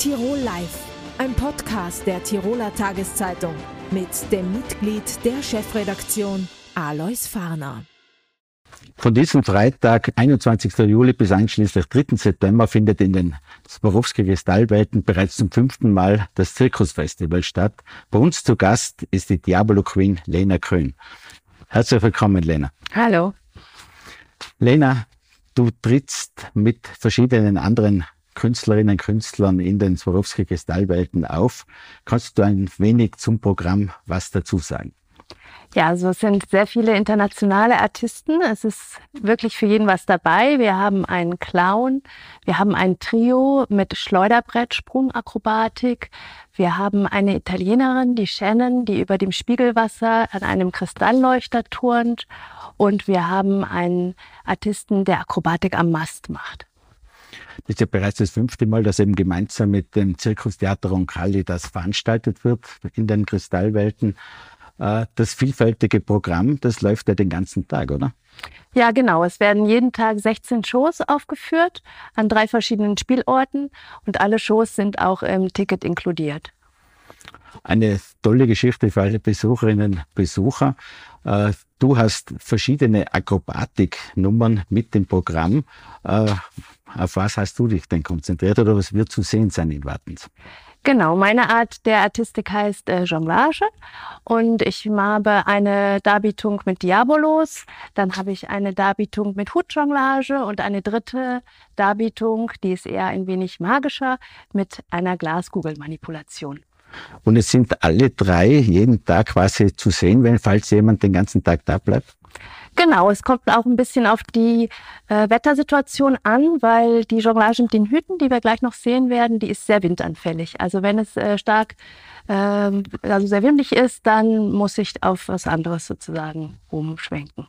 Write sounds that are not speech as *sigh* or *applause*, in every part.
Tirol Live, ein Podcast der Tiroler Tageszeitung mit dem Mitglied der Chefredaktion Alois Farner. Von diesem Freitag, 21. Juli bis einschließlich 3. September findet in den Swarovski-Kristallwelten bereits zum fünften Mal das Zirkusfestival statt. Bei uns zu Gast ist die Diabolo Queen Lena Krön. Herzlich willkommen, Lena. Hallo. Lena, du trittst mit verschiedenen anderen Künstlerinnen und Künstlern in den Swarovski Kristallwelten auf. Kannst du ein wenig zum Programm was dazu sagen? Ja, also es sind sehr viele internationale Artisten. Es ist wirklich für jeden was dabei. Wir haben einen Clown, wir haben ein Trio mit Schleuderbrett, Sprungakrobatik. Wir haben eine Italienerin, die Shannon, die über dem Spiegelwasser an einem Kristallleuchter turnt. Und wir haben einen Artisten, der Akrobatik am Mast macht. Das ist ja bereits das fünfte Mal, dass eben gemeinsam mit dem Zirkustheater Roncalli das veranstaltet wird in den Kristallwelten. Äh, das vielfältige Programm, das läuft ja den ganzen Tag, oder? Ja, genau. Es werden jeden Tag 16 Shows aufgeführt an drei verschiedenen Spielorten und alle Shows sind auch im Ticket inkludiert. Eine tolle Geschichte für alle Besucherinnen und Besucher. Äh, du hast verschiedene Akrobatiknummern mit dem Programm. Äh, auf was hast du dich denn konzentriert oder was wird zu sehen sein in Wattens? Genau, meine Art der Artistik heißt äh, Jonglage und ich habe eine Darbietung mit Diabolos, dann habe ich eine Darbietung mit Hutjonglage und eine dritte Darbietung, die ist eher ein wenig magischer, mit einer Glaskugelmanipulation. Und es sind alle drei jeden Tag quasi zu sehen, wenn falls jemand den ganzen Tag da bleibt? Genau, es kommt auch ein bisschen auf die äh, Wettersituation an, weil die Jonglage mit den Hüten, die wir gleich noch sehen werden, die ist sehr windanfällig. Also wenn es äh, stark, äh, also sehr windig ist, dann muss ich auf was anderes sozusagen umschwenken.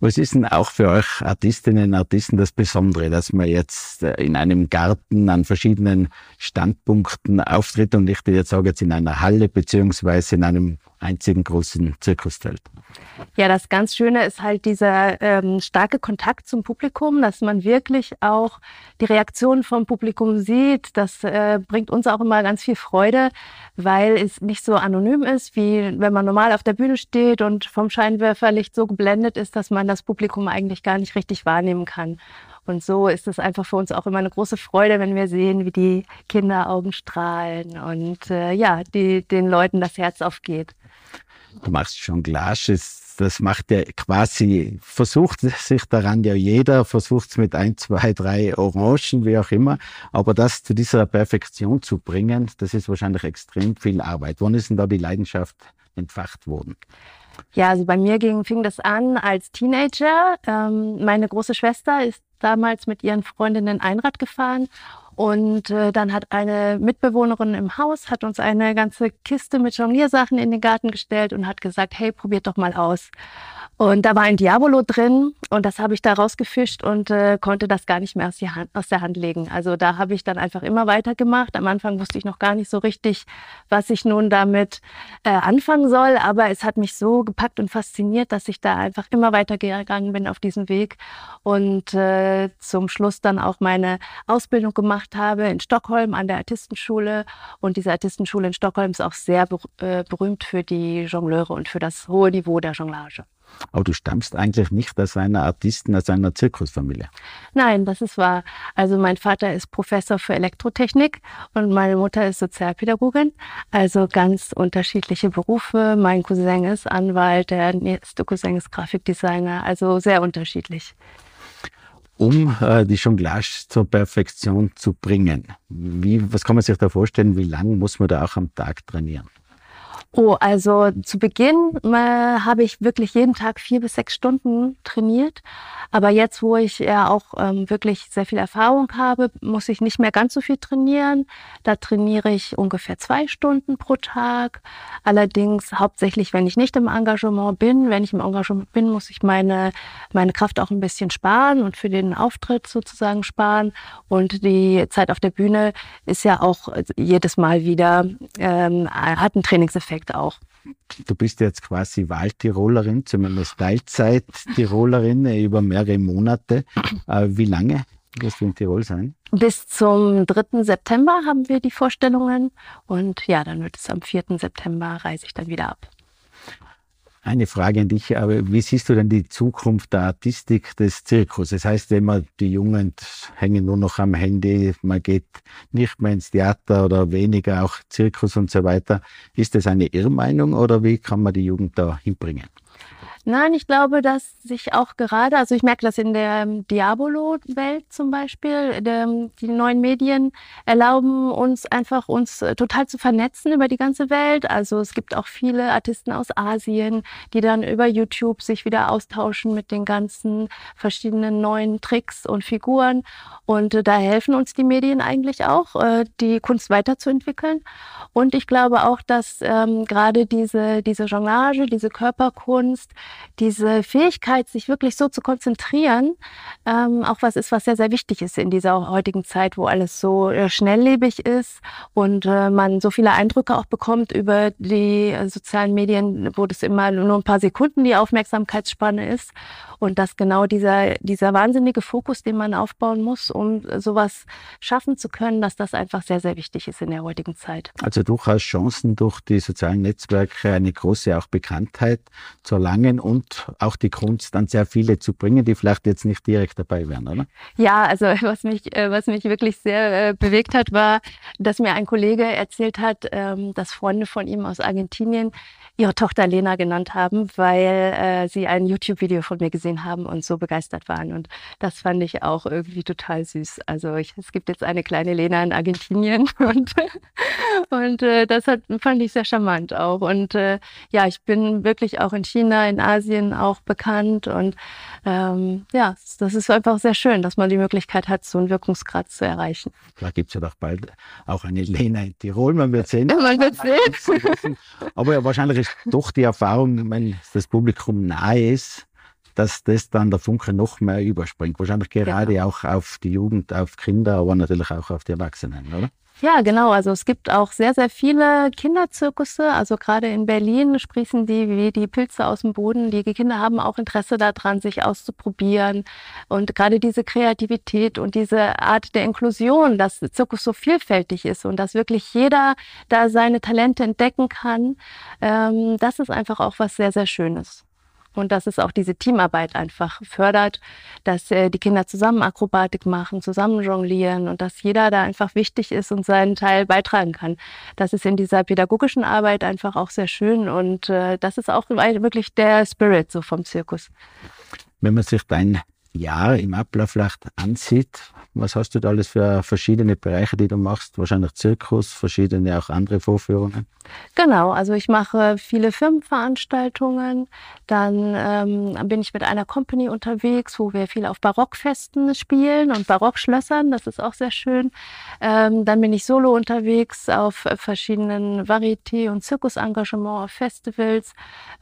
Was ist denn auch für euch Artistinnen und Artisten das Besondere, dass man jetzt äh, in einem Garten an verschiedenen Standpunkten auftritt und nicht jetzt sage jetzt in einer Halle beziehungsweise in einem einzigen großen Zirkuszelt? Ja, das ganz Schöne ist halt dieser ähm, starke Kontakt zum Publikum, dass man wirklich auch die Reaktion vom Publikum sieht. Das äh, bringt uns auch immer ganz viel Freude, weil es nicht so anonym ist, wie wenn man normal auf der Bühne steht und vom Scheinwerferlicht so geblendet ist, dass man das Publikum eigentlich gar nicht richtig wahrnehmen kann. Und so ist es einfach für uns auch immer eine große Freude, wenn wir sehen, wie die Kinderaugen strahlen und äh, ja, die, den Leuten das Herz aufgeht. Du machst schon Glasches das macht ja quasi, versucht sich daran ja jeder, versucht es mit ein, zwei, drei Orangen, wie auch immer. Aber das zu dieser Perfektion zu bringen, das ist wahrscheinlich extrem viel Arbeit. Wann ist denn da die Leidenschaft entfacht worden? Ja, also bei mir ging, fing das an als Teenager. Ähm, meine große Schwester ist damals mit ihren Freundinnen Einrad gefahren und äh, dann hat eine Mitbewohnerin im Haus, hat uns eine ganze Kiste mit Jongliersachen in den Garten gestellt und hat gesagt, hey, probiert doch mal aus. Und da war ein Diabolo drin und das habe ich da rausgefischt und äh, konnte das gar nicht mehr aus, Hand, aus, der Hand legen. Also da habe ich dann einfach immer weitergemacht. Am Anfang wusste ich noch gar nicht so richtig, was ich nun damit äh, anfangen soll, aber es hat mich so gepackt und fasziniert, dass ich da einfach immer weitergegangen bin auf diesem Weg und äh, zum Schluss dann auch meine Ausbildung gemacht habe in Stockholm an der Artistenschule. Und diese Artistenschule in Stockholm ist auch sehr äh, berühmt für die Jongleure und für das hohe Niveau der Jonglage. Aber du stammst eigentlich nicht aus einer Artisten, aus einer Zirkusfamilie. Nein, das ist wahr. Also mein Vater ist Professor für Elektrotechnik und meine Mutter ist Sozialpädagogin. Also ganz unterschiedliche Berufe. Mein Cousin ist Anwalt, der nächste Cousin ist Grafikdesigner. Also sehr unterschiedlich. Um äh, die Jonglage zur Perfektion zu bringen, wie, was kann man sich da vorstellen? Wie lange muss man da auch am Tag trainieren? Oh, also zu Beginn äh, habe ich wirklich jeden Tag vier bis sechs Stunden trainiert. Aber jetzt, wo ich ja auch ähm, wirklich sehr viel Erfahrung habe, muss ich nicht mehr ganz so viel trainieren. Da trainiere ich ungefähr zwei Stunden pro Tag. Allerdings hauptsächlich, wenn ich nicht im Engagement bin. Wenn ich im Engagement bin, muss ich meine, meine Kraft auch ein bisschen sparen und für den Auftritt sozusagen sparen. Und die Zeit auf der Bühne ist ja auch jedes Mal wieder, ähm, hat einen Trainingseffekt Projekt auch. Du bist jetzt quasi Wahltirolerin, zumindest Teilzeit-Tirolerin über mehrere Monate. Äh, wie lange wirst du in Tirol sein? Bis zum 3. September haben wir die Vorstellungen und ja, dann wird es am 4. September reise ich dann wieder ab. Eine Frage an dich, aber wie siehst du denn die Zukunft der Artistik des Zirkus? Das heißt immer, die Jungen hängen nur noch am Handy, man geht nicht mehr ins Theater oder weniger auch Zirkus und so weiter. Ist das eine Irrmeinung oder wie kann man die Jugend da hinbringen? Nein, ich glaube, dass sich auch gerade, also ich merke das in der ähm, Diabolo-Welt zum Beispiel, der, die neuen Medien erlauben uns einfach, uns äh, total zu vernetzen über die ganze Welt. Also es gibt auch viele Artisten aus Asien, die dann über YouTube sich wieder austauschen mit den ganzen verschiedenen neuen Tricks und Figuren. Und äh, da helfen uns die Medien eigentlich auch, äh, die Kunst weiterzuentwickeln. Und ich glaube auch, dass ähm, gerade diese, diese Jonglage, diese Körperkunst, diese Fähigkeit, sich wirklich so zu konzentrieren, ähm, auch was ist, was sehr, sehr wichtig ist in dieser heutigen Zeit, wo alles so äh, schnelllebig ist und äh, man so viele Eindrücke auch bekommt über die äh, sozialen Medien, wo das immer nur ein paar Sekunden die Aufmerksamkeitsspanne ist. Und dass genau dieser, dieser wahnsinnige Fokus, den man aufbauen muss, um sowas schaffen zu können, dass das einfach sehr, sehr wichtig ist in der heutigen Zeit. Also durchaus Chancen durch die sozialen Netzwerke eine große auch Bekanntheit zu erlangen und auch die Kunst an sehr viele zu bringen, die vielleicht jetzt nicht direkt dabei wären, oder? Ja, also *laughs* was mich, äh, was mich wirklich sehr äh, bewegt hat, war, dass mir ein Kollege erzählt hat, ähm, dass Freunde von ihm aus Argentinien ihre Tochter Lena genannt haben, weil äh, sie ein YouTube-Video von mir gesehen haben und so begeistert waren. Und das fand ich auch irgendwie total süß. Also ich, es gibt jetzt eine kleine Lena in Argentinien *laughs* und, und das hat, fand ich sehr charmant auch. Und ja, ich bin wirklich auch in China, in Asien auch bekannt und ähm, ja, das ist einfach sehr schön, dass man die Möglichkeit hat, so einen Wirkungsgrad zu erreichen. Vielleicht gibt es ja doch bald auch eine Lena in Tirol, man wird sehen. *laughs* man wird sehen. Aber ja, wahrscheinlich ist doch die Erfahrung, wenn das Publikum nahe ist, dass das dann der Funke noch mehr überspringt. Wahrscheinlich gerade genau. auch auf die Jugend, auf Kinder, aber natürlich auch auf die Erwachsenen, oder? Ja, genau. Also es gibt auch sehr, sehr viele Kinderzirkusse. Also gerade in Berlin sprießen die wie die Pilze aus dem Boden. Die Kinder haben auch Interesse daran, sich auszuprobieren. Und gerade diese Kreativität und diese Art der Inklusion, dass Zirkus so vielfältig ist und dass wirklich jeder da seine Talente entdecken kann, ähm, das ist einfach auch was sehr, sehr Schönes und dass es auch diese Teamarbeit einfach fördert, dass äh, die Kinder zusammen Akrobatik machen, zusammen jonglieren und dass jeder da einfach wichtig ist und seinen Teil beitragen kann. Das ist in dieser pädagogischen Arbeit einfach auch sehr schön und äh, das ist auch wirklich der Spirit so vom Zirkus. Wenn man sich dein Jahr im Ablauf vielleicht ansieht, was hast du da alles für verschiedene Bereiche, die du machst? Wahrscheinlich Zirkus, verschiedene auch andere Vorführungen? Genau, also ich mache viele Firmenveranstaltungen. Dann ähm, bin ich mit einer Company unterwegs, wo wir viel auf Barockfesten spielen und Barockschlössern. Das ist auch sehr schön. Ähm, dann bin ich solo unterwegs auf verschiedenen Varieté- und Zirkusengagement, auf Festivals.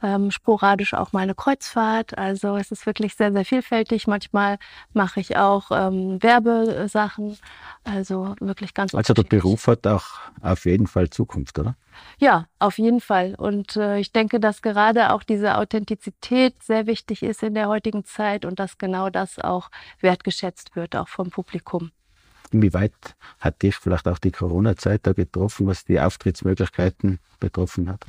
Ähm, sporadisch auch meine Kreuzfahrt. Also es ist wirklich sehr, sehr vielfältig. Manchmal mache ich auch ähm, Werbesachen. Also wirklich ganz Also der Beruf hat auch auf jeden Fall Zukunft, oder? Ja, auf jeden Fall. Und äh, ich denke, dass gerade auch diese Authentizität sehr wichtig ist in der heutigen Zeit und dass genau das auch wertgeschätzt wird, auch vom Publikum. Inwieweit hat dich vielleicht auch die Corona-Zeit da getroffen, was die Auftrittsmöglichkeiten betroffen hat?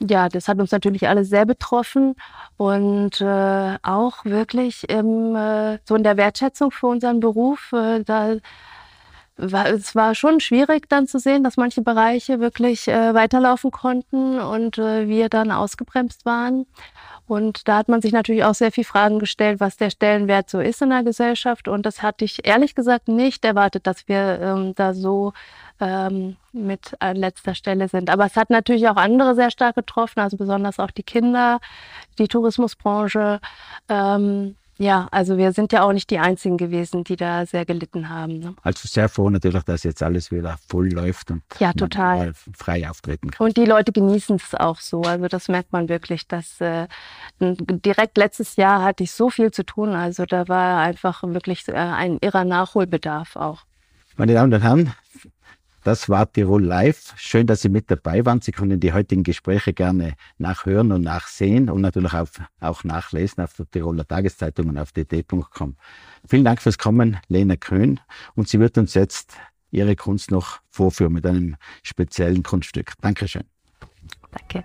Ja, das hat uns natürlich alle sehr betroffen und äh, auch wirklich im, äh, so in der Wertschätzung für unseren Beruf. Äh, da war, es war schon schwierig dann zu sehen, dass manche Bereiche wirklich äh, weiterlaufen konnten und äh, wir dann ausgebremst waren. Und da hat man sich natürlich auch sehr viel Fragen gestellt, was der Stellenwert so ist in der Gesellschaft. Und das hatte ich ehrlich gesagt nicht erwartet, dass wir ähm, da so ähm, mit an letzter Stelle sind. Aber es hat natürlich auch andere sehr stark getroffen, also besonders auch die Kinder, die Tourismusbranche. Ähm, ja, also wir sind ja auch nicht die Einzigen gewesen, die da sehr gelitten haben. Ne? Also sehr froh natürlich, dass jetzt alles wieder voll läuft und ja, total. frei auftreten kann. Und die Leute genießen es auch so. Also das merkt man wirklich, dass äh, direkt letztes Jahr hatte ich so viel zu tun. Also da war einfach wirklich äh, ein irrer Nachholbedarf auch. Meine Damen und Herren, Das war Tirol Live. Schön, dass Sie mit dabei waren. Sie können die heutigen Gespräche gerne nachhören und nachsehen und natürlich auch, auch nachlesen auf der Tiroler Tageszeitung und auf dt.com. Vielen Dank fürs Kommen, Lena Köhn. Und sie wird uns jetzt ihre Kunst noch vorführen mit einem speziellen Kunststück. Dankeschön. Danke.